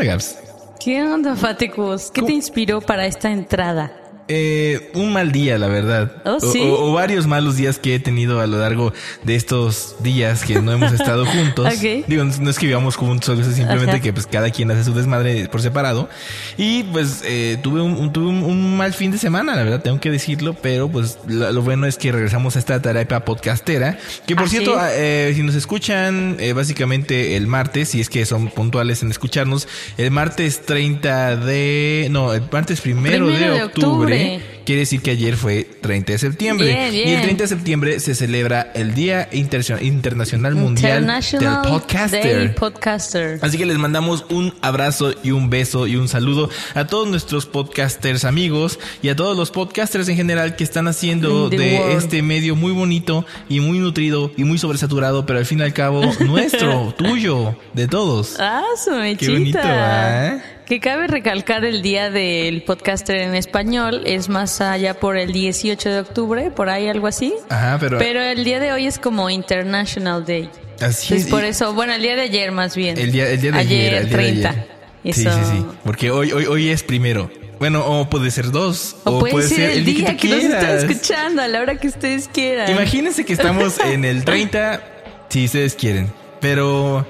Onda, Gabs? ¿Qué onda, Faticus? ¿Qué te inspiró para esta entrada? Eh, un mal día, la verdad. Oh, O- ¿sí? o, o varios malos días que he tenido a lo largo de estos días que no hemos estado juntos. Digo, no es que vivamos juntos, es simplemente Ajá. que pues cada quien hace su desmadre por separado. Y pues eh, tuve, un, un- tuve un, un mal fin de semana, la verdad, tengo que decirlo, pero pues lo, lo bueno es que regresamos a esta terapia podcastera. Que por Así cierto, eh, si nos escuchan eh, básicamente el martes, si es que son puntuales en escucharnos, el martes 30 de... No, el martes primero, Primero de, de octubre, Quiere decir que ayer fue 30 de septiembre. Bien, bien. Y el 30 de septiembre se celebra el Día Interna- Internacional Mundial International del Podcaster. Day Podcaster. Así que les mandamos un abrazo y un beso y un saludo a todos nuestros podcasters amigos y a todos los podcasters en general que están haciendo de world. este medio muy bonito y muy nutrido y muy sobresaturado, pero al fin y al cabo nuestro, tuyo, de todos. Ah, su mechita. bonito, ¿eh? Que cabe recalcar el día del podcaster en español, es más allá por el 18 de octubre, por ahí algo así. Ajá, pero, Pero el día de hoy es como International Day. así es. por eso, bueno, el día de ayer más bien. El día, el día de ayer. el día de 30. ayer. Eso. Sí, sí, sí. Porque hoy, hoy, hoy es primero. Bueno, o puede ser dos. O, puede, ser el día que, tú nos están quieras. escuchando, a la hora que ustedes quieran. Imagínense que estamos en el 30, si ustedes quieren. Pero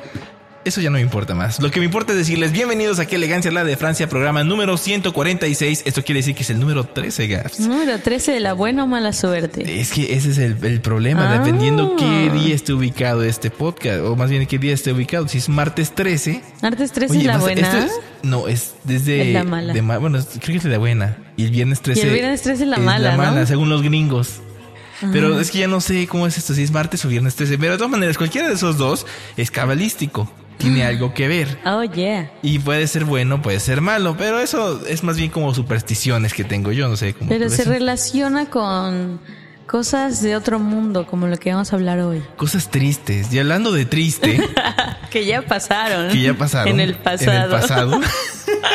eso ya no me importa más. Lo que me importa es decirles bienvenidos a Qué Elegancia la de Francia, programa número 146. Esto quiere decir que es el número 13, Gaps. Número 13 de la buena o mala suerte. Es que ese es el, el problema, Ah. dependiendo qué día esté ubicado este podcast, o más bien qué día esté ubicado. Si es martes 13, Martes 13 Oye, es la buena. es- no, es desde. Es la mala. de bueno, creo que es la buena. Y el viernes 13. Y el viernes 13 es la mala, ¿no? según los gringos. Pero es que ya no sé cómo es esto, si es martes o viernes 13. Pero de todas maneras, cualquiera de esos dos es cabalístico. Tiene algo que ver. Oh, yeah. Y puede ser bueno, puede ser malo. Pero eso es más bien como supersticiones que tengo yo, no sé cómo. Pero se relaciona con cosas de otro mundo, como lo que vamos a hablar hoy. Cosas tristes. Y hablando de triste, Que ya pasaron. que ya pasaron. En el pasado. En el pasado.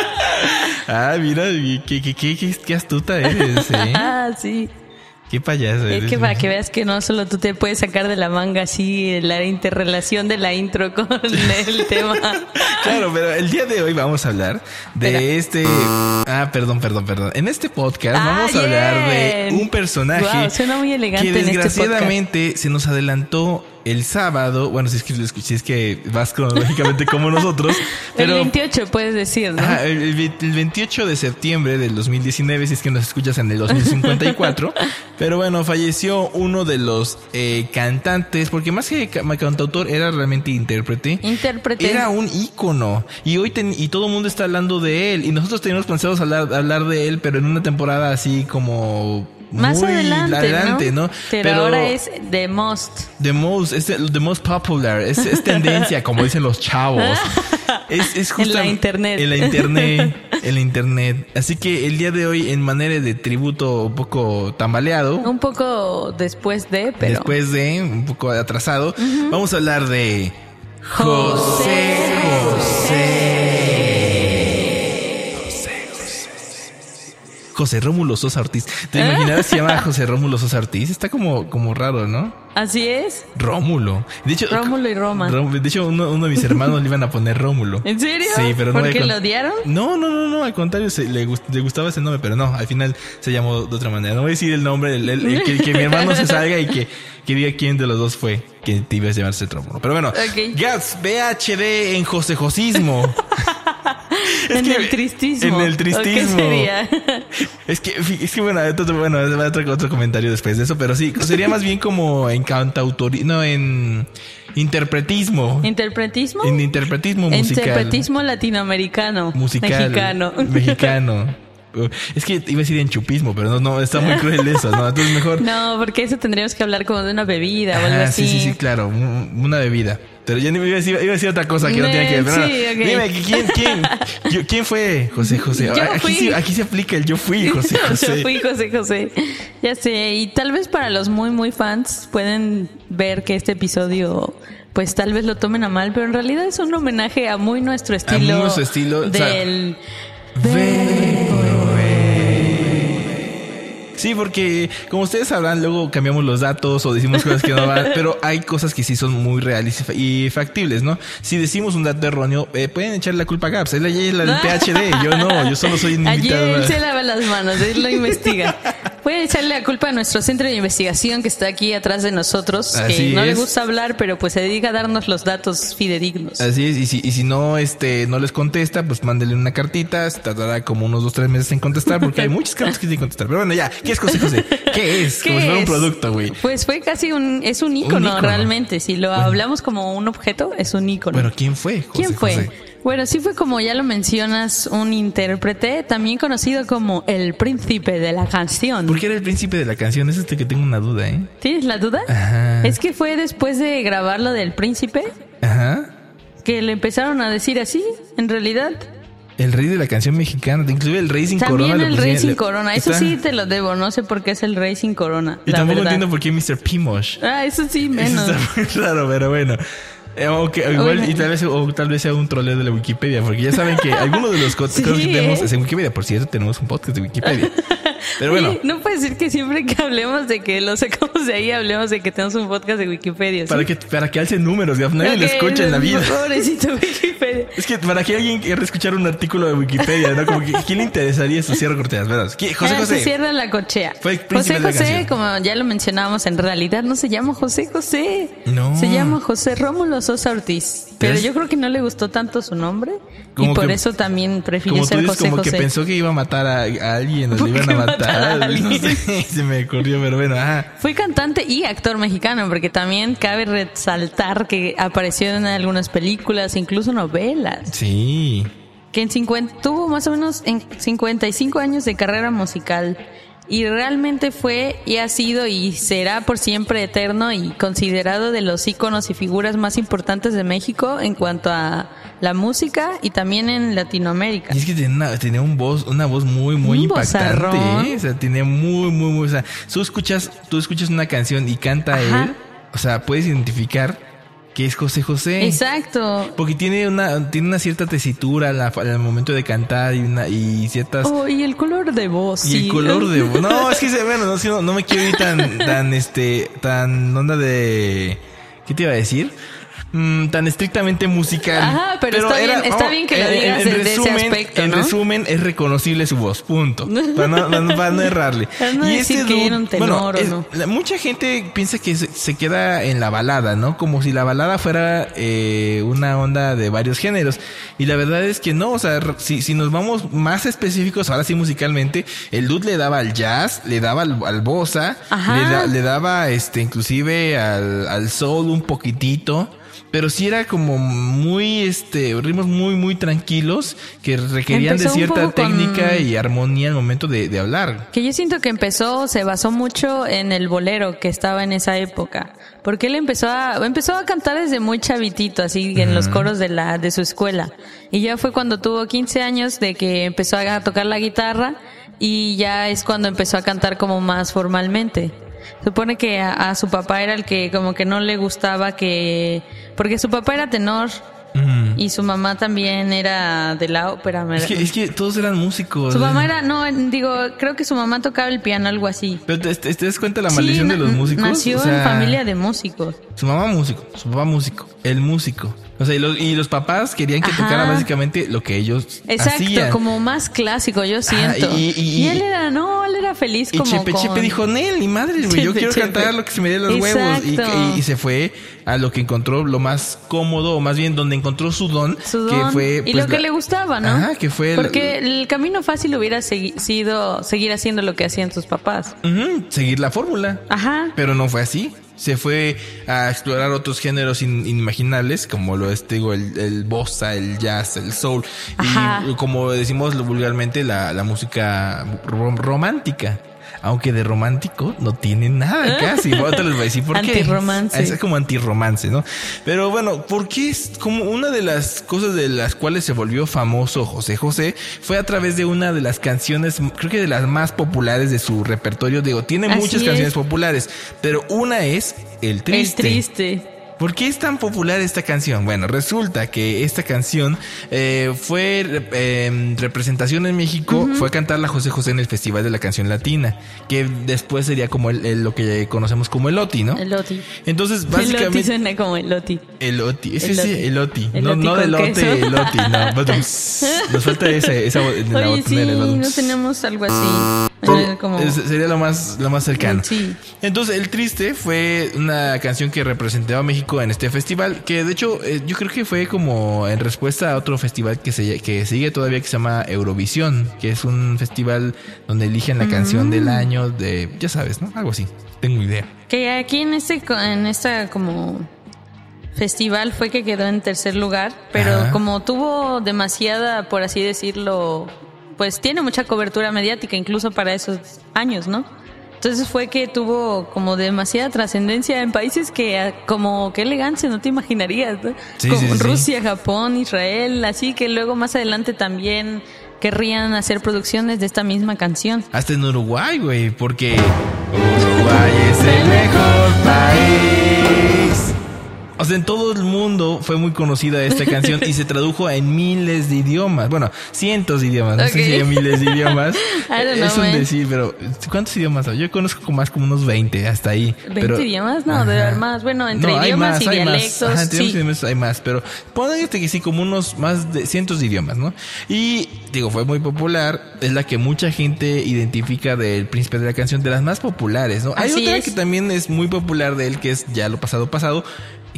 ah, mira, qué, qué, qué, qué, qué astuta eres, ¿eh? Ah, sí. Qué payaso Es que para que veas que no solo tú te puedes sacar de la manga así la interrelación de la intro con el tema. Claro, pero el día de hoy vamos a hablar de Espera. este. Ah, perdón, perdón, perdón. En este podcast Ah, vamos a hablar de un personaje suena muy elegante que en este desgraciadamente se nos adelantó el sábado. Bueno, si es que si es que vas cronológicamente como nosotros. el Pero 28 puedes decir, ¿no? Ajá, el, el ve- el 28 de septiembre del 2019, si es que nos escuchas en el 2054. pero bueno, falleció uno de los eh, cantantes, porque más que ca- cantautor era realmente intérprete. Intérprete. Era un ícono. Y hoy ten- y todo el mundo está hablando de él. Y nosotros teníamos pensados hablar, hablar de él, pero en una temporada así como... Más muy adelante, adelante, ¿no? ¿no? Pero, ahora es The Most. The most, es the, most popular, es, es tendencia, como dicen los chavos. Es, es En la internet. En la internet. En la internet. Así que el día de hoy, en manera de tributo un poco tambaleado, Un poco después de, pero... después de un poco atrasado, vamos a hablar de José José. José Rómulo Sosa Ortiz. ¿Te imaginas se llama José Rómulo Sosa Ortiz? Está como, como raro, ¿no? Así es. Rómulo. De hecho, Rómulo y Roma. Rom- de hecho, uno, uno de mis hermanos le iban a poner Rómulo. ¿En serio? Sí, pero no. ¿Por le qué con- lo odiaron? No, no, no, no. Al contrario, se- le, gust- le gustaba ese nombre, pero no. Al final se llamó de otra manera. No voy a decir el nombre. el- el- el- que, que mi hermano se salga y que, que diga quién de los dos fue que te ibas a llamarse Rómulo. Pero bueno, Ok. Gats, VHD en José Josismo. En que- el tristismo. en el ¿O qué tristismo. sería? Es que, es que bueno, otro, bueno, otro, otro comentario después de eso, pero sí, sería más bien como en cantautorismo, no, en interpretismo. ¿Interpretismo? En interpretismo musical. Interpretismo latinoamericano. musical. Mexicano. Mexicano. Es que iba a decir en chupismo, pero no, no, está muy cruel eso, ¿no? Entonces mejor. No, porque eso tendríamos que hablar como de una bebida o algo Ah, así. sí, sí, sí, claro, un- una bebida. Pero me iba a decir, iba a decir otra cosa que no tiene que ver. Sí, no. Dime, ¿quién, quién, yo- quién fue José José? Yo aquí, fui. sí- aquí se aplica el yo fui José José. Yo fui José José. Ya sé, y tal vez para los muy, muy fans pueden ver que este episodio, pues tal vez lo tomen a mal, pero en realidad es un homenaje a muy nuestro estilo. nuestro estilo, o sea, Del. Sí, porque como ustedes sabrán, luego cambiamos los datos o decimos cosas que no van, pero hay cosas que sí son muy reales y fa- y factibles, ¿no? Si decimos un dato erróneo, eh, pueden echarle la culpa a Gaps. Él es la del PhD, yo no, yo solo soy un Allí invitado. él se lava las manos, él lo investiga. Pueden echarle la culpa a nuestro centro de investigación que está aquí atrás de nosotros, que no le gusta hablar, pero pues se dedica a darnos los datos fidedignos. Así es, y si, y si no, este, no les contesta, pues mándele una cartita, se tardará como unos dos, tres meses en contestar, porque hay muchas cartas que tienen que contestar. Pero bueno, ya, ¿qué es José José? ¿Qué es? ¿Qué como si fuera un producto, güey. Pues fue casi un, es un ícono, ícono. realmente. Si lo hablamos como un objeto, es un ícono. Bueno, ¿quién fue? José ¿Quién fue? José? Bueno, sí fue como ya lo mencionas, un intérprete, también conocido como el príncipe de la canción. ¿Por qué era el príncipe de la canción? Es este que tengo una duda, ¿eh? ¿Tienes la duda? Ajá. Es que fue después de grabar lo del príncipe Ajá. que le empezaron a decir así, en realidad. El rey de la canción mexicana, inclusive el rey sin También corona. le el rey pusieron- sin le- corona. Eso está- sí te lo debo, no sé por qué es el rey sin corona. Y la tampoco verdad. entiendo por qué Mr. Pimosh. Ah, eso sí, Eso menos. está muy raro, pero bueno. Eh, o que- o igual, y tal vez, o tal vez sea un troleo de la Wikipedia, porque ya saben que algunos de los Sí, cosas que tenemos es en Wikipedia. Por cierto, tenemos un podcast de Wikipedia. Pero bueno, Oye, no puede ser que siempre que hablemos de que lo sacamos de ahí, hablemos de que tenemos un podcast de Wikipedia. ¿sí? para que, para que alcen números, nadie lo escucha en la vida. Pobrecito Wikipedia. Es que para que alguien quiera escuchar un artículo de Wikipedia, ¿no? Como que, ¿quién le interesaría eso? Cierro corteas, ¿verdad? José Ah, José. Se cierra la cochea. Fue José José, como ya lo mencionábamos, en realidad no se llama José José. No. Se llama José Rómulo Sosa Ortiz. Pero yo creo que no le gustó tanto su nombre. Y Como por que- eso también prefirió Como tú ser dices, José como que José. pensó que iba a matar a, a alguien, o le iban a ¿Por qué matar a matar. No alguien? sé, se me ocurrió, pero bueno, ajá. Fue cantante y actor mexicano, porque también cabe resaltar que apareció en algunas películas, incluso novelas. Sí. que en 50, tuvo más o menos en 55 años de carrera musical y realmente fue y ha sido y será por siempre eterno y considerado de los íconos y figuras más importantes de México en cuanto a la música y también en Latinoamérica. Y es que tenía una, tenía un voz, una voz muy, muy Un impactante. ¿eh? O sea, tiene muy, muy, muy. O sea, tú escuchas, tú escuchas una canción y canta Ajá. él. O sea, puedes identificar que es José José. Exacto. Porque tiene una, tiene una cierta tesitura al, al momento de cantar y una, y ciertas. Oh, y el color de voz. Y sí. el color de voz. No, es que bueno, no, no me quiero ir tan, tan, este, tan onda de. ¿Qué te iba a decir? Mm, tan estrictamente musical. Ajá, pero está bien- está bien que lo digas desde ese aspecto, En resumen, es reconocible su voz, punto. Para no, para no- errarle. Para no decir que era un tenor bueno, o es- no. la- mucha gente piensa que se, se queda en la balada, ¿no? Como si la balada fuera eh, una onda de varios géneros. Y la verdad es que no, o sea, si, si nos vamos más específicos, ahora sí musicalmente, el dude le daba al jazz, le daba al, al bossa, le, da- le daba este inclusive al, al soul un poquitito. Pero sí era como muy, este, ritmos muy, muy tranquilos que requerían Empezó de cierta con- técnica y armonía al momento de, de hablar. Que yo siento que empezó, se basó mucho en el bolero que estaba en esa época. Porque él empezó a, empezó a cantar desde muy chavitito, así en los coros de la, de su escuela. Y ya fue cuando tuvo 15 años de que empezó a tocar la guitarra y ya es cuando empezó a cantar como más formalmente. Supone que a, a su papá era el que como que no le gustaba que, porque su papá era tenor Mm. y su mamá también era de la ópera. Es que, es que todos eran músicos. su mamá era, no, digo, creo que su mamá tocaba el piano, algo así. Pero te, te- te das cuenta la Sí, maldición de los músicos. Nació O sea, en familia de músicos. Su mamá músico, su papá músico, el músico. O sea, y los, y los papás querían que Ajá. tocara básicamente lo que ellos Exacto, hacían. como más clásico, yo siento. y- y- él era, no, él era feliz Y como Chepe con- Chepe dijo, Nel, ni madre, güey, yo quiero Chepe. cantar lo que se me dé los huevos. Y, Exacto. y- y se fue a lo que encontró lo más cómodo, o más bien donde encontró su don, su que don fue... y pues, lo que le gustaba, ¿no? Ajá, que fue el- Porque el camino fácil hubiera segui- sido seguir haciendo lo que hacían sus papás. Ujú, seguir la fórmula. Ajá. Pero no fue así. Se fue a explorar otros géneros in- inimaginables, como lo es, digo, el, el bossa, el jazz, el soul. Ajá. Y como decimos vulgarmente, la, la música rom- romántica. Aunque de romántico no tiene nada casi. Ahorita les voy a decir por qué. Antirromance. Es como antirromance, ¿no? Pero bueno, porque es como una de las cosas de las cuales se volvió famoso José José fue a través de una de las canciones, creo que de las más populares de su repertorio. Digo, tiene Así muchas es. canciones populares, pero una es El Triste. El triste. ¿Por qué es tan popular esta canción? Bueno, resulta que esta canción eh, fue eh, representación en México, fue a cantarla José José en el Festival de la Canción Latina, que después sería como el- el- lo que conocemos como el OTI, ¿no? El Oti. Entonces, El Oti básicamente... suena como el Oti. El oti, ese El sí, oti. el oti. El no, oti no del queso. el oti, no. Nos falta ese, esa de la Oye, sí, botonera, el badums. no tenemos algo así. Como... Sería lo más, lo más cercano. Sí. Entonces, El Triste fue una canción que representaba a México en este festival, que de hecho eh, yo creo que fue como en respuesta a otro festival que, se, que sigue todavía que se llama Eurovisión, que es un festival donde eligen la canción Mm. del año de, ya sabes, ¿no? Algo así. Tengo idea. Que aquí en este, en esta como festival fue que quedó en tercer lugar, pero Ajá. como tuvo demasiada, por así decirlo, pues tiene mucha cobertura mediática incluso para esos años, ¿no? Entonces fue que tuvo como demasiada trascendencia en países que ah, como qué elegancia, no te imaginarías, ¿no? Sí, como sí, sí, sí. Rusia, Japón, Israel, así que luego más adelante también querrían hacer producciones de esta misma canción. Hasta en Uruguay, güey, porque Uruguay es el mejor país. O sea, en todo el mundo fue muy conocida esta canción y se tradujo en miles de idiomas. Bueno, cientos de idiomas. No sé si hay miles de idiomas. Know, es un man. decir, pero ¿cuántos idiomas hay? Yo conozco como más como unos 20 hasta ahí. ¿20 pero, idiomas? No, debe haber más. Bueno, entre No, idiomas más, y dialectos. Ajá, entre idiomas y sí. idiomas hay más, pero póngate que sí, como unos más de cientos de idiomas, ¿no? Y digo, fue muy popular, es la que mucha gente identifica del príncipe de la canción, de las más populares, ¿no? Hay Así otra es. que también es muy popular de él, que es ya lo pasado pasado,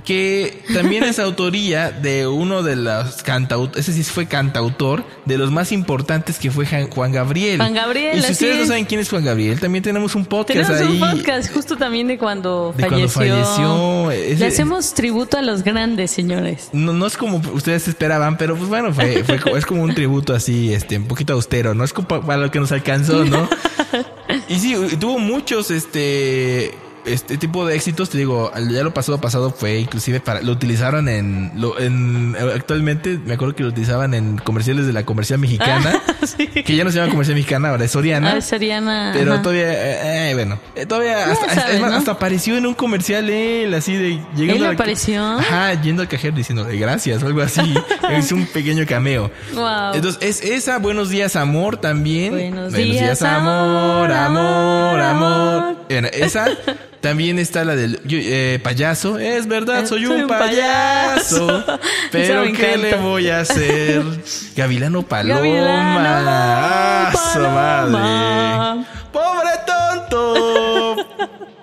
que también es autoría de uno de los cantautores, ese sí fue cantautor, de los más importantes que fue Juan Gabriel. Juan Gabriel, Y si ustedes no saben quién es Juan Gabriel, también tenemos un podcast Tenemos ahí. un podcast justo también de cuando De cuando falleció. falleció, ese- Le hacemos tributo a los grandes, señores. No, no es como ustedes esperaban, pero pues bueno, fue, fue es como un tributo así, este, un poquito austero, ¿no? Es como pa- para lo que nos alcanzó, ¿no? Y sí, tuvo muchos, este, este tipo de éxitos, te digo, ya lo pasado pasado fue inclusive para, lo utilizaron en, lo, en, actualmente me acuerdo que lo utilizaban en comerciales de la comercial mexicana, Sí. que ya no se llama comercial mexicana, ahora es Soriana. Ah, Soriana. Pero ajá. todavía, eh, eh, bueno, eh, todavía Ya hasta, sabes, es más, ¿no? hasta apareció en un comercial él, así de llegando ¿Él al- apareció? Ajá, yendo al cajero diciendo de gracias o algo así. es un pequeño cameo. Wow. Entonces, es esa Buenos días amor también. Buenos días, amor, amor, amor. Bueno, esa también está la del eh, payaso. Es verdad, soy, soy un un payaso. payaso. Pero ¿qué le voy a hacer? Gavilano Paloma. Gavilano Ah, Paloma. madre. Pobre tonto.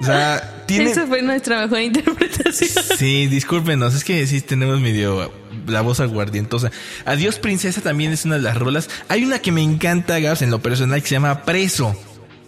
O sea, tiene. Esa fue nuestra mejor interpretación. Sí, discúlpenos, es que sí tenemos medio la voz aguardientosa. Adiós Princesa también es una de las rolas. Hay una que me encanta, Gabs, en lo personal, que se llama Preso.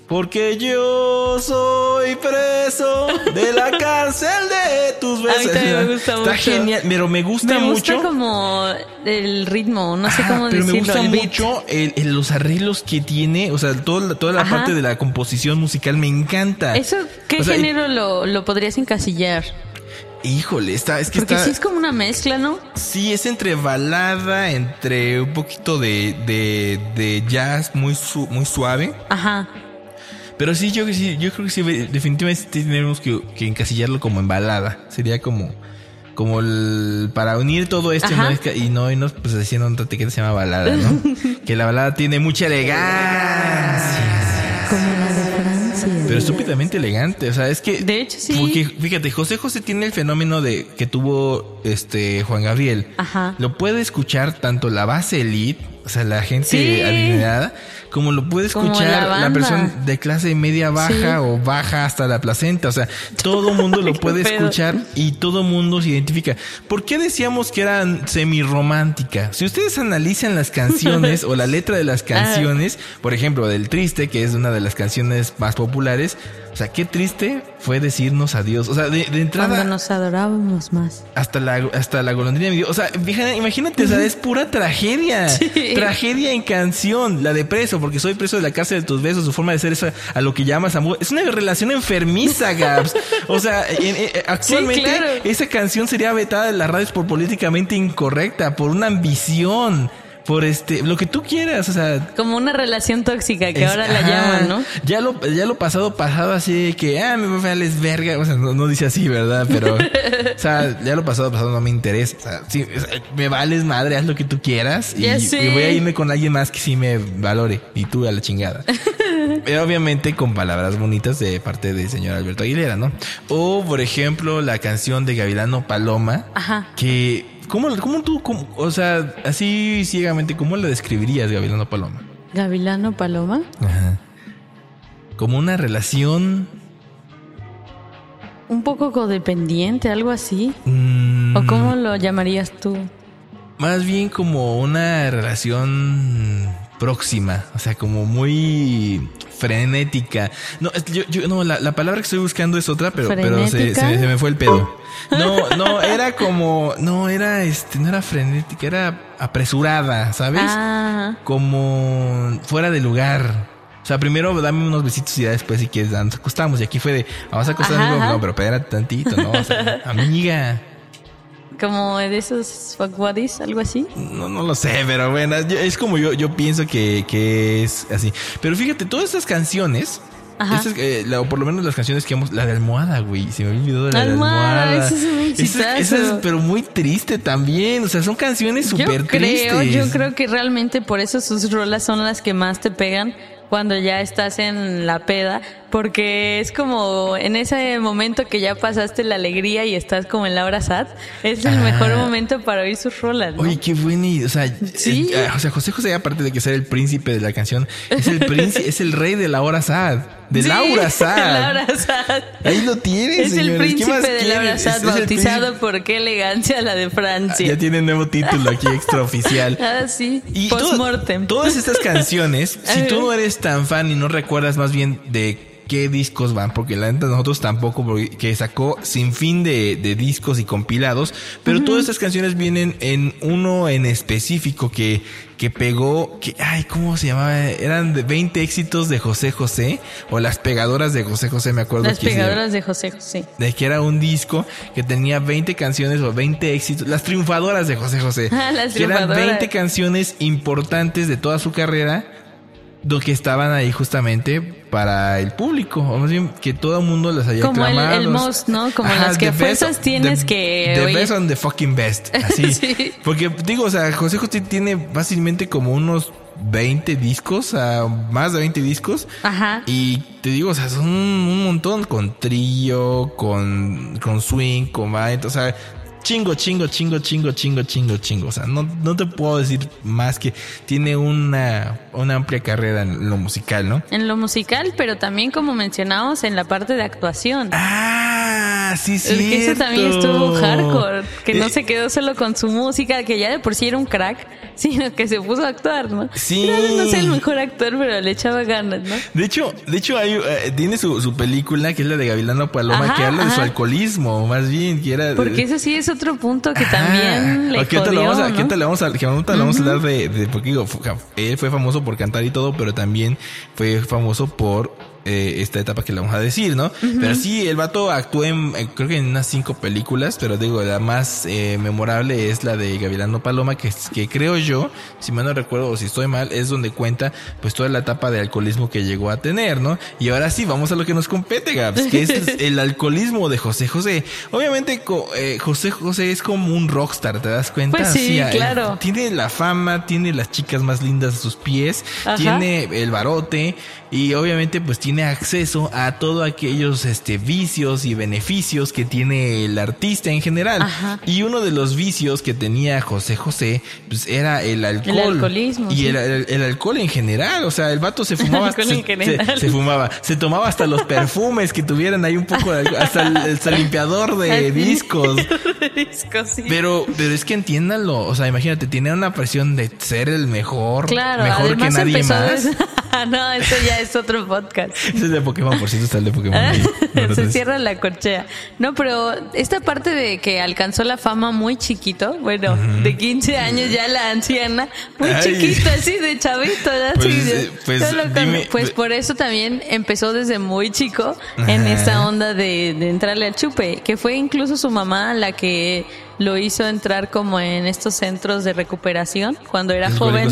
Porque yo soy preso de la cárcel de tus besos. A mí también me gusta Está mucho. genial, pero me gusta Me gusta mucho. como el ritmo, no sé Ah, cómo pero decirlo. me gusta mucho el- el- los arreglos que tiene, o sea, toda la, toda la Ajá. parte de la composición musical me encanta. ¿Eso qué O sea, y- género lo, lo podrías encasillar? Híjole, está, es que Porque está. sí es como una mezcla, ¿no? Sí, es entre balada, entre un poquito de, de, de jazz muy, su- muy suave. Ajá. Pero sí, yo, sí, yo creo que sí, definitivamente tenemos que, que encasillarlo como en balada. Sería como, como el, para unir todo esto y no irnos pues haciendo otra que se llama balada, ¿no? que la balada tiene mucha elegancia. Como la de Francia. Pero pero estúpidamente elegante. O sea, es que. De hecho, sí. Porque, fíjate, José José tiene el fenómeno de que tuvo este Juan Gabriel. Ajá. Lo puede escuchar tanto la base elite, o sea, la gente Sí. adinerada, como lo puede escuchar la la, persona de clase media baja Sí. o baja hasta la placenta. O sea, todo mundo lo puede escuchar y todo mundo se identifica. ¿Por qué decíamos que era semi-romántica? Si ustedes analizan las canciones o la letra de las canciones, por ejemplo, del Triste, que es una de las canciones más populares, o sea, qué triste fue decirnos adiós. O sea, de, de entrada Cuando nos adorábamos más. hasta la, hasta la golondrina me dio. O sea, fíjate, imagínate, o sea, es pura tragedia. Sí. Tragedia en canción. La de preso, porque soy preso de la cárcel de tus besos, su forma de ser es a, lo que llamas amor. Es una relación enfermiza, Gabs. O sea, en- en- actualmente claro. esa canción sería vetada de las radios por políticamente incorrecta, por una ambición. Por este, lo que tú quieras, o sea, Como una relación tóxica que es- ahora la ajá. llaman, ¿no? Ya lo, ya lo pasado, pasado así de que, ah, me vales verga. O sea, no, no dice así, ¿verdad? Pero, o sea, ya lo pasado, pasado no me interesa. O sea, sí, es- me vales madre, haz lo que tú quieras. Y, voy a irme con alguien más que sí me valore. Y tú a la chingada. Pero obviamente con palabras bonitas de parte del señor Alberto Aguilera, ¿no? O, por ejemplo, la canción de Gavilano Paloma. Ajá. Que, ¿cómo, cómo tú, cómo- o sea, así ciegamente, ¿cómo la describirías, Gavilano Paloma? Gavilano Paloma. Ajá. Como una relación. Un poco codependiente, algo así. mm, ¿O cómo lo llamarías tú? Más bien como una relación próxima. O sea, como muy frenética. No, yo, yo- no la, la palabra que estoy buscando es otra, pero, pero se, ¿Frenética? se- se me fue el pedo. No, no, era como. No, era este, no era frenética, era apresurada, ¿sabes? Ah, como fuera de lugar. O sea, primero dame unos besitos y ya después si quieres nos acostamos. Y aquí fue de, vamos a acostarnos. No, pero espérate tantito, ¿no? O sea, amiga. Como de esos fuck buddies, algo así. No, no lo sé, pero bueno, es como yo, yo pienso que, que es así. Pero fíjate, todas estas canciones, estas, eh, la- o por lo menos las canciones que hemos, la de almohada, güey, se me olvidó de la Almohada, de almohada. ese es Esa- esa es, pero muy triste también, o sea, son canciones Yo súper creo, tristes. yo creo que realmente por eso sus rolas son las que más te pegan cuando ya estás en la peda, porque es como en ese momento que ya pasaste la alegría y estás como en la hora sad, es el Ah. mejor momento para oír sus rolas. ¿no? Oye, qué buena idea. O sea, Sí. eh, o sea, José José, aparte de que ser el príncipe de la canción, es el príncipe, es el rey de la hora sad. De Sí, Laura Sad. Laura Sad. Ahí lo tienes, Es el señores. ¿Qué más príncipe de Laura? Sad, bautizado por qué elegancia la de Francia. Ya tiene nuevo título aquí extraoficial. Ah, sí, Y post-mortem. todas estas canciones, si tú no eres tan fan y no recuerdas más bien de qué discos van, porque la neta nosotros tampoco, porque que sacó sin fin de, de discos y compilados, pero todas estas canciones vienen en uno en específico que, que pegó, que, ay, ¿cómo se llamaba? Eran de 20 éxitos de José José, o las pegadoras de José José, me acuerdo. Las que pegadoras de José José. de que era un disco que tenía 20 canciones o 20 éxitos, las triunfadoras de José José. Ah, las que eran triunfadoras. 20 canciones importantes de toda su carrera, que estaban ahí justamente para el público, o más bien que todo el mundo las haya Como el- el most, ¿no? Como las que fuerzas tienes the- que The oír. best on the fucking best, así. Sí. Porque digo, o sea, José José tiene fácilmente como unos 20 discos, a más de 20 discos. Ajá. Y te digo, o sea, son un, un montón con trío, con, con swing, con band, o sea, chingo, chingo, chingo, chingo, chingo, chingo, chingo. O sea, no, no te puedo decir más que tiene una, una amplia carrera en lo musical, ¿no? En lo musical, pero también como mencionamos en la parte de actuación. Ah, sí, sí. Que eso también estuvo hardcore, que no Eh, se quedó solo con su música, que ya de por sí era un crack, sino que se puso a actuar, ¿no? Sí. Tal vez no sea el mejor actor, pero le echaba ganas, ¿no? De hecho, de hecho hay, eh, tiene su, su película que es la de Gavilano Paloma, Ajá, que habla de su alcoholismo, más bien, que era... Porque eso sí es otro punto que Ajá. también le jodió, le vamos a, ¿no? le vamos a, le vamos a hablar de, de- porque digo, él fue famoso por cantar y todo, pero también fue famoso por eh, esta etapa que le vamos a decir, ¿no? Pero sí, el vato actuó en, eh, creo que en unas cinco películas, pero digo, la más eh, memorable es la de Gavilano Paloma, que, es- que creo yo, si mal no recuerdo o si estoy mal, es donde cuenta pues toda la etapa de alcoholismo que llegó a tener, ¿no? Y ahora sí, vamos a lo que nos compete, Gabs, que es el alcoholismo de José José. Obviamente, José José es como un rockstar, ¿te das cuenta? Pues sí, claro. tiene la fama, tiene las chicas más lindas a sus pies, Ajá. tiene el barote y obviamente pues tiene tiene acceso a todos aquellos este, vicios y beneficios que tiene el artista en general. Ajá. Y uno de los vicios que tenía José José pues, era el alcohol. alcoholismo, Y sí. el, el- el alcohol en general. O sea, el vato se fumaba. se, fumaba. Se tomaba hasta los perfumes que tuvieran ahí un poco de alcohol, Hasta el, hasta el limpiador de discos. Discos, sí. Pero, pero es que entiéndanlo. O sea, imagínate, tiene una presión de ser el mejor. Claro, mejor que nadie más. no, esto ya es otro podcast. Ese es de Pokémon, por cierto, está el de Pokémon. ahí. Se cierra la corchea. No, pero esta parte de que alcanzó la fama muy chiquito, bueno, de 15 años ya la anciana, muy Ay. chiquito, así de chavito, ya Pues, así, eh, pues, solo con- dime- pues por eso también empezó desde muy chico en Ajá. esta onda de, de entrarle al chupe, que fue incluso su mamá la que lo hizo entrar como en estos centros de recuperación cuando era joven.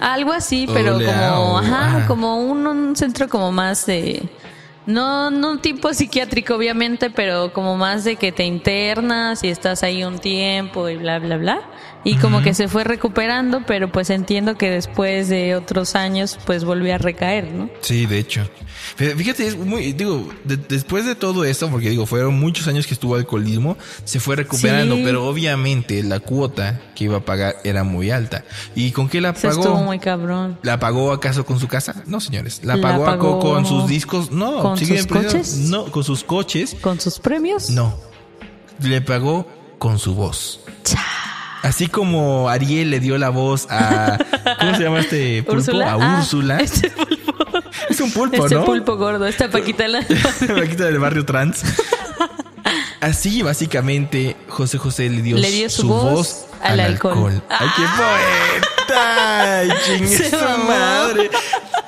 Algo así, pero Ole, como, ajá, ajá. como un, un centro como más de, no, no tipo psiquiátrico obviamente, pero como más de que te internas y estás ahí un tiempo y bla, bla, bla. Y como que se fue recuperando, pero pues entiendo que después de otros años pues volvió a recaer, ¿no? Sí, de hecho. Fíjate, es muy, digo, de- después de todo esto, porque digo, fueron muchos años que estuvo alcoholismo, se fue recuperando, Sí. pero obviamente la cuota que iba a pagar era muy alta. ¿Y con qué la Se estuvo pagó? muy cabrón. ¿La pagó acaso con su casa? No, señores. ¿La ¿La pagó, pagó con sus discos? No. con sigue sus coches? No, con sus coches. ¿Con sus premios? No. Le pagó con su voz. Así como Ariel le dio la voz a. ¿Cómo se llama este pulpo? Úrsula. A Ah, Úrsula. este pulpo. Es un pulpo, Este ¿no? pulpo gordo, esta Paquita la... Vaquita del barrio trans. Así, básicamente, José José le dio, Le dio su voz al alcohol. ¡Ay, qué poeta! ¡Ay, chingue su madre!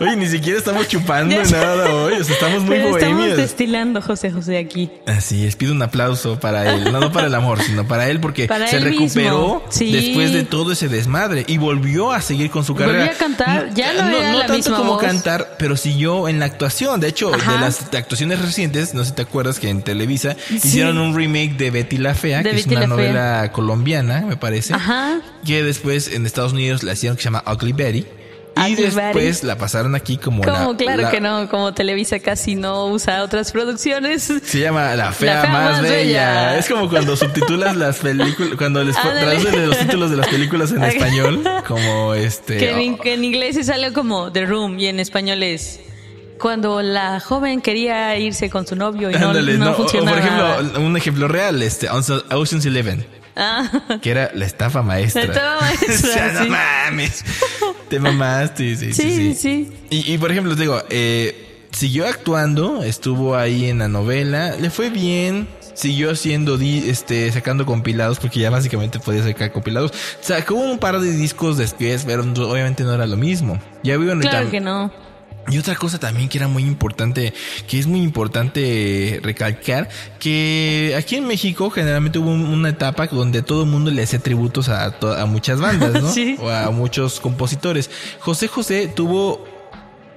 Oye, ni siquiera estamos chupando sé. nada hoy. O sea, estamos muy Pero estamos bohemios. destilando José José aquí. Así es, pido un aplauso para él. No, no para el amor, sino para él porque Para se él recuperó. Sí. después de todo ese desmadre y volvió a seguir con su Volvió carrera. a cantar, ya no era la tanto misma como voz. cantar, pero siguió en la actuación. De hecho, Ajá. de las actuaciones recientes, no sé si te acuerdas que en Televisa hicieron un remake de Betty la Fea, De que es una novela colombiana, me parece. Ajá. Que después en Estados Unidos la hicieron que se llama Ugly Betty. Y después la pasaron aquí como Como la- claro la- que no, como Televisa casi no usa otras producciones. Se llama La Fea, Fea más, Más bella. Bella. Es como cuando subtitulas las películas, cuando les traducen los títulos de las películas en español, como este. Que en, que en inglés es algo como The Room y en español es cuando la joven quería irse con su novio y no, Ándale, no, no, o por ejemplo, un ejemplo real, este, Ocean's Eleven, Ah, que era la estafa maestra. La estafa maestra, o sea, no sí. mames. Te mamaste, sí, sí, sí, sí. sí. Y, y, por ejemplo, te digo, eh, siguió actuando, estuvo ahí en la novela, le fue bien, siguió haciendo, di- este, sacando compilados, porque ya básicamente podía sacar compilados. Sacó un par de discos después, pero obviamente no era lo mismo. Ya vivo en el Claro que no. Y otra cosa también que era muy importante, que es muy importante recalcar, que aquí en México generalmente hubo un- una etapa donde todo el mundo le hacía tributos a, a muchas bandas, ¿no? Sí. O a muchos compositores. José José tuvo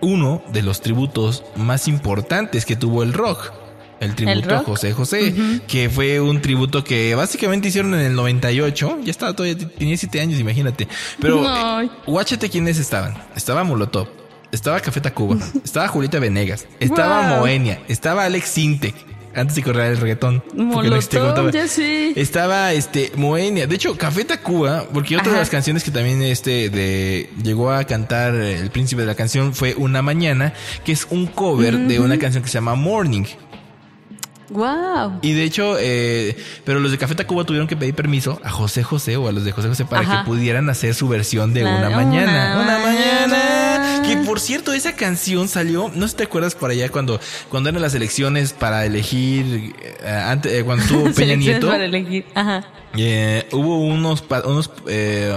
uno de los tributos más importantes que tuvo el rock. El tributo a? José José, que fue un tributo que básicamente hicieron en el 98. Ya estaba todavía, tenía 7 años, imagínate. Pero, Ay. eh, guáchate quiénes estaban. Estaba Molotov, estaba Café Tacuba, estaba Julieta Venegas, estaba Wow. Moenia, estaba Alex Sintek, antes de correr el reggaetón. porque no ya sé. Estaba este Moenia. De hecho, Café Tacuba, porque otra de las canciones que también este de llegó a cantar el príncipe de la canción fue Una mañana, que es un cover de una canción que se llama Morning. Wow. Y de hecho, eh, pero los de Café Tacuba tuvieron que pedir permiso a José José o a los de José José para Ajá. que pudieran hacer su versión de La Una Mañana. Una Una Mañana. Mañana. Que por cierto, esa canción salió, no sé si te acuerdas por allá cuando, cuando eran las elecciones para elegir, eh, antes, eh, cuando estuvo Peña Nieto. para elegir. Ajá. Eh, hubo unos unos eh,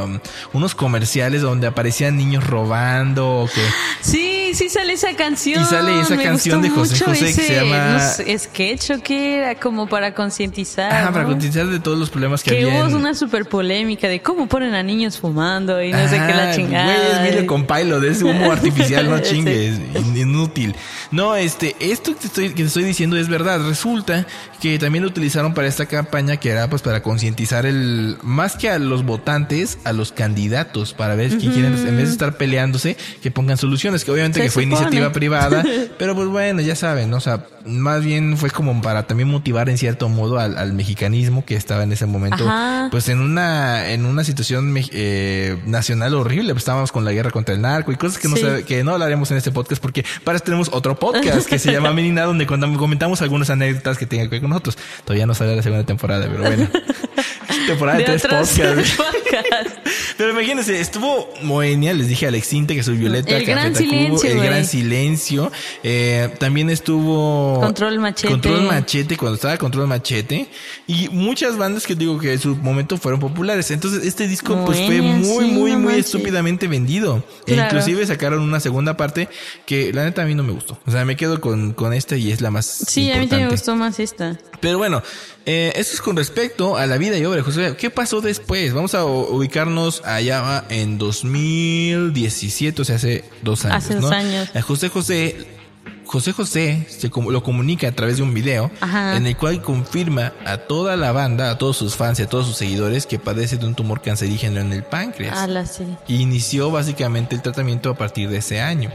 unos comerciales donde aparecían niños robando o que Sí, sí sale esa canción. Y sale esa Me canción de José mucho José que ese, se llama- no sketch o qué era como para concientizar. Para ¿no? concienciar de todos los problemas que, Que había. hubo en- una super polémica de cómo ponen a niños fumando y no sé qué la Ah, chingada. Güey, es Milo con Pilo, de ese humo artificial, no Sí. chingues. Y, y no, este, esto que te estoy, que te estoy diciendo es verdad. Resulta que también lo utilizaron para esta campaña que era pues para concientizar el, más que a los votantes, a los candidatos, para ver que quieren, en vez de estar peleándose, que pongan soluciones, que obviamente Se que fue supone. iniciativa privada, pero pues bueno, ya saben, ¿no? o sea, más bien fue como para también motivar en cierto modo al, al mexicanismo que estaba en ese momento, Ajá. pues en una, en una situación eh, nacional horrible, pues estábamos con la guerra contra el narco y cosas que no, Sí. sabe- que no hablaremos en este podcast porque para eso tenemos otro podcast que se llama Menina donde contamos- comentamos algunas anécdotas que tengan que ver con nosotros. Todavía no sale la segunda temporada, pero bueno. temporada de, De tres podcasts. Pero imagínense, estuvo Moenia, les dije Alex Inte, que soy Violeta, El Gran Silencio, El. Gran Silencio. Eh, también estuvo Control Machete. Control Machete, cuando estaba Control Machete. Y muchas bandas que digo que en su momento fueron populares. Entonces, este disco pues fue Moenia, muy, sí, muy, no muy manches. estúpidamente vendido. E Claro. inclusive sacaron una segunda parte que la neta a mí no me gustó. O sea, me quedo con, con esta y es la más Sí, a mí me importante. gustó más esta. Pero bueno, eh, eso es con respecto a la vida y obra de José. ¿Qué pasó después? Vamos a ubicarnos allá en 2017, o sea, hace dos años. Hace dos ¿no? años. Eh, José José, José José se com- lo comunica a través de un video Ajá. en el cual confirma a toda la banda, a todos sus fans y a todos sus seguidores que padece de un tumor cancerígeno en el páncreas. Sí. Y inició básicamente el tratamiento a partir de ese año.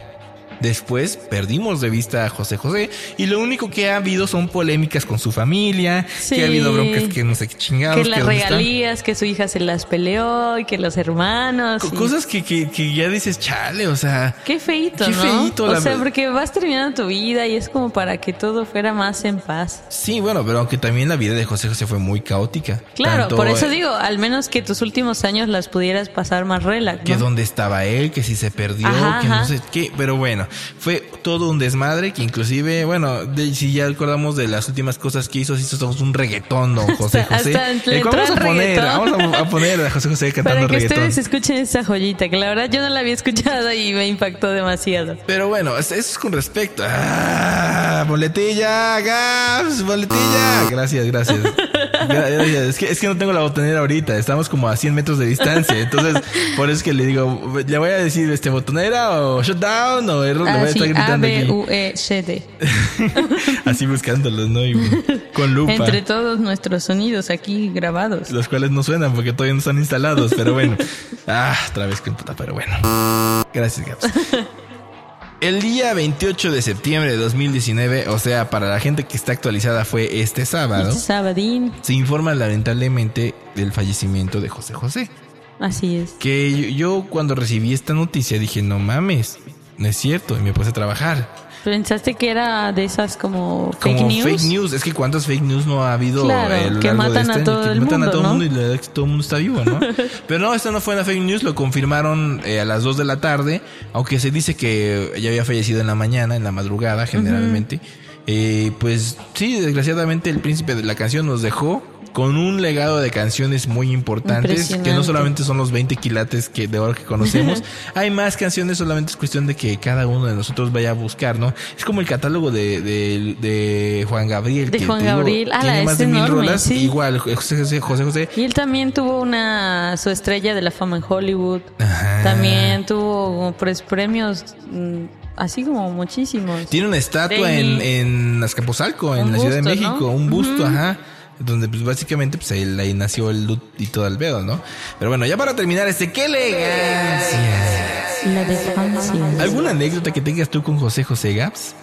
Después perdimos de vista a José José y lo único que ha habido son polémicas con su familia, Sí. que ha habido broncas que no sé qué chingados. Que las están. regalías, que su hija se las peleó y que los hermanos. Y- Cosas que, que, que ya dices, chale, o sea, Qué feito, Qué ¿no? feíto, o la sea, porque vas terminando tu vida y es como para que todo fuera más en paz. sí, bueno, pero aunque también la vida de José José fue muy caótica. Claro, Tanto, por eso digo, al menos que tus últimos años las pudieras pasar más relax. que ¿no? dónde estaba él, que si se perdió, Ajá, que no ajá. sé qué, pero bueno, fue todo un desmadre que inclusive, bueno, de- si ya acordamos de las últimas cosas que hizo, hizo un reggaetón, don José Hasta- José. hasta El cual vamos a poner, vamos a, poner a José José cantando Para que reggaetón. ustedes escuchen esa joyita, que la verdad yo no la había escuchado y me impactó demasiado. Pero bueno, eso es con respecto. Ah, boletilla, gas, boletilla. Gracias, gracias. Es que, es que no tengo la botonera ahorita. Estamos como a 100 metros de distancia. Entonces, por eso es que le digo, le voy a decir, este, botonera o shutdown o error. Le voy a estar A, gritando B, aquí. U, E, C, D. Así buscándolos, ¿no? Y con lupa. Entre todos nuestros sonidos aquí grabados. Los cuales no suenan porque todavía no están instalados, pero bueno. Ah, otra vez que puta, pero bueno. Gracias, Gaps. El día 28 de septiembre de 2019, o sea, para la gente que está actualizada fue este sábado, Este sabadín, se informa lamentablemente del fallecimiento de José José. así es. Que yo, yo cuando recibí esta noticia dije, no mames, no es cierto, y me puse a trabajar. ¿Pensaste que era de esas como fake Como news? fake news, es que cuántas fake news no ha habido Claro, a lo que largo de matan este a año? todo que el matan a mundo, todo el ¿no? mundo y la verdad es que todo el mundo está vivo, ¿no? Pero no, esto no fue una fake news, lo confirmaron eh, a las 2 de la tarde, aunque se dice que ya había fallecido en la mañana, en la madrugada generalmente. Eh, pues sí, desgraciadamente el príncipe de la canción nos dejó con un legado de canciones muy importantes, que no solamente son los 20 quilates que de oro que conocemos, hay más canciones, solamente es cuestión de que cada uno de nosotros vaya a buscar, ¿no? Es como el catálogo de, de, de Juan Gabriel. De que Juan digo, Gabriel. Tiene más de mil rolas. sí. Igual, José José, José José. Y él también tuvo una su estrella de la fama en Hollywood. Ajá. También tuvo pues, premios mm, así como muchísimos. Tiene una estatua en, en Azcapotzalco, en la Ciudad de México, ¿no? un busto, ajá. Donde pues básicamente pues ahí, ahí nació el loot y todo el pedo, ¿no? Pero bueno, ya para terminar este, ¡qué elegancia! La. ¿Alguna anécdota que tengas tú con José José Gaps?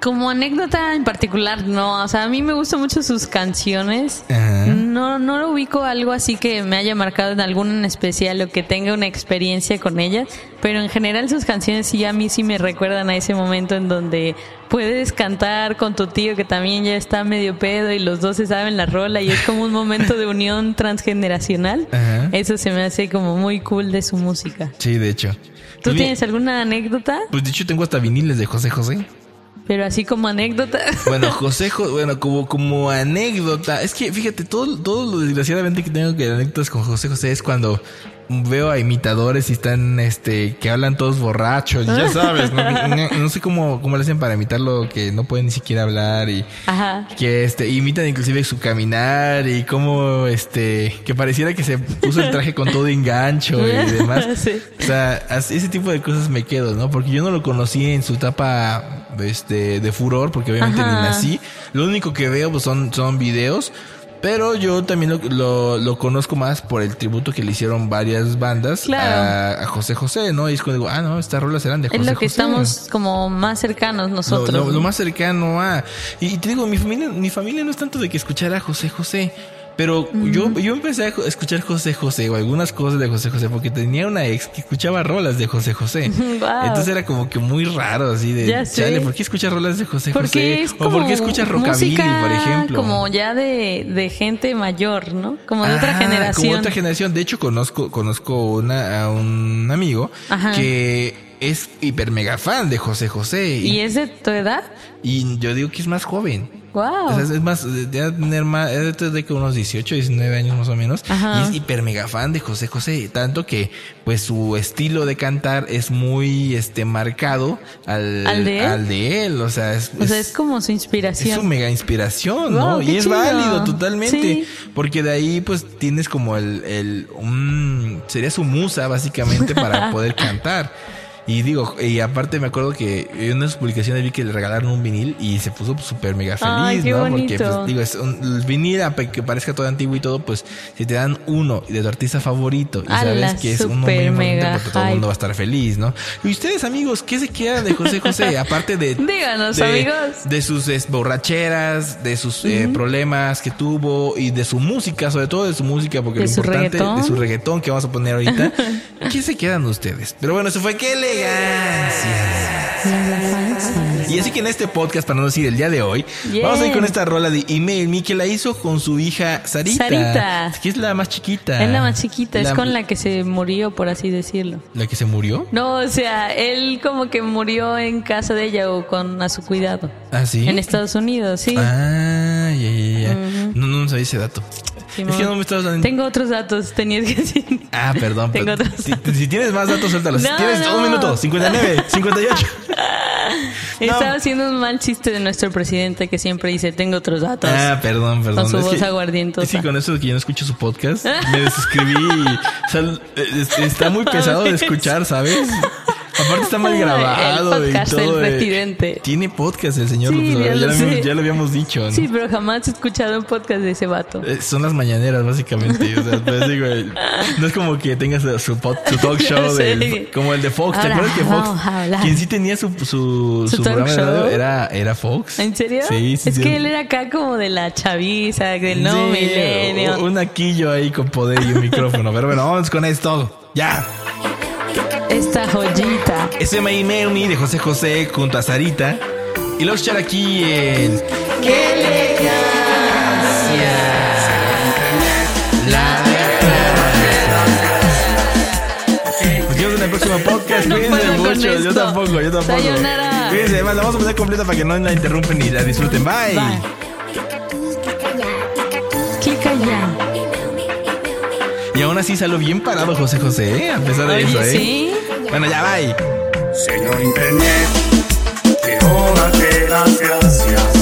Como anécdota en particular, no. O sea, a mí me gustan mucho sus canciones. Ajá. No, no lo ubico algo así que me haya marcado en alguna en especial o que tenga una experiencia con ellas. Pero en general sus canciones sí a mí sí me recuerdan a ese momento en donde puedes cantar con tu tío que también ya está medio pedo y los dos se saben la rola y es como un momento de unión transgeneracional. Ajá. Eso se me hace como muy cool de su música. Sí, de hecho. ¿Tú tienes alguna anécdota? Pues de hecho tengo hasta viniles de José José. Pero así como anécdota. Bueno, José, Jo- bueno, como, como anécdota, es que fíjate, todo, todo lo desgraciadamente que tengo que anécdotas con José José es cuando veo a imitadores y están, este, que hablan todos borrachos, ya sabes, no, no, no sé cómo, cómo le hacen para imitarlo, que no pueden ni siquiera hablar y Ajá. que este imitan inclusive su caminar y cómo este que pareciera que se puso el traje con todo engancho y demás. Sí. O sea, ese tipo de cosas me quedo, ¿no? Porque yo no lo conocí en su etapa este de furor, porque obviamente Ajá. ni nací. Lo único que veo pues son son videos pero yo también lo, lo, lo conozco más por el tributo que le hicieron varias bandas Claro. a, a José José, ¿no? Y es cuando digo, ah, no, estas rolas eran de José Es lo que José. estamos como más cercanos nosotros. lo- lo más cercano a. Y, y te digo, mi familia, mi familia no es tanto de que escuchara a José José. Pero yo, yo empecé a escuchar José José o algunas cosas de José José porque tenía una ex que escuchaba rolas de José José. Entonces era como que muy raro así de, Ya sé. chale, ¿por qué escuchas rolas de José Porque José? es o como por qué escuchas rockabilly, por ejemplo. Como ya de, de gente mayor, ¿no? Como de otra generación. Como otra generación. De hecho, conozco, conozco una, a un amigo Ajá. que es hiper mega fan de José José. ¿Y es de tu edad? y yo digo que es más joven. Wow. Sea, es- es más, de tener más, es de de que unos 18, 19 años más o menos. Ajá. Y es hiper mega fan de José José. Tanto que, pues, su estilo de cantar es muy, este, marcado al, ¿Al de él? al de él. O sea, es, o sea, es- es como su es inspiración. su mega inspiración, Wow, ¿no? Y es chido. válido totalmente. Sí. Porque de ahí, pues, tienes como el, el, un, sería su musa, básicamente, para poder cantar. Y digo, y aparte me acuerdo que en una de sus publicaciones vi que le regalaron un vinil y se puso súper mega feliz, Ay, ¿no? Porque, pues, digo, es un, el vinil, que parezca todo antiguo y todo, pues, si te dan uno de tu artista favorito y sabes que es uno muy mega pues, todo el mundo va a estar feliz, ¿no? Y ustedes, amigos, ¿qué se queda de José José? Aparte de Díganos, de, amigos. de sus es, borracheras, de sus eh, problemas que tuvo y de su música, sobre todo de su música, porque De lo importante reggaetón. de su reggaetón que vamos a poner ahorita, ¿qué se quedan ustedes? Pero bueno, eso fue qué elegancia. Y así que en este podcast, para no decir el día de hoy, Yeah. vamos a ir con esta rola de Email Me que la hizo con su hija Sarita. Sarita. Que es la más chiquita. Es la más chiquita, es con la que se murió, por así decirlo. ¿La que se murió? No, o sea, él como que murió en casa de ella o con a su cuidado. Ah, sí. En Estados Unidos, sí. Ah, ya, ya, ya. No, no sabía ese dato. Simón. Es que no me estabas dando. Tengo otros datos, tenías que decir. Ah, perdón. Tengo pero otros. si, si tienes más datos, suéltalos. No, tienes no. un minuto, 59, 58. Estaba haciendo un mal chiste de nuestro presidente que siempre dice, tengo otros datos. Ah, perdón, perdón. Con su Es voz que- aguardientosa. Es que con eso de que yo no escucho su podcast, me desuscribí y o sea, es- está muy pesado de escuchar, ¿sabes? Aparte está mal El grabado podcast y del eh. presidente. Tiene podcast el señor Sí, López Obrador, ya ya, lo habíamos, dicho. ¿no? Sí, pero jamás he escuchado un podcast de ese vato. Eh, Son las mañaneras, básicamente. O sea, pues, digo, eh, no es como que tengas su, pod- su talk show del- como el de Fox. ¿Te Ahora acuerdas que Fox, quien sí tenía su, su, ¿Su su talk programa de radio era, era Fox? ¿En serio? Sí, sí. Es sí. que él era acá como de la chaviza, del no milenio. Un aquillo ahí con poder y un micrófono. Pero bueno, vamos con esto. Ya. Esta joyita. Ese My Email Me de José José junto a Sarita. Y luego escuchar aquí el. ¡Qué elegancia! La Nos vemos en el próximo podcast. No Cuídense mucho. Yo tampoco, yo tampoco. Sayonara. Cuídense, además la vamos a poner completa para que no la interrumpen y la disfruten. Bye. Bye. Clica ya. Y aún así salió bien parado José José, ¿eh? A pesar de Oye, eso, ¿eh? sí. Bueno, ya bye. Señor Internet, darte las gracias.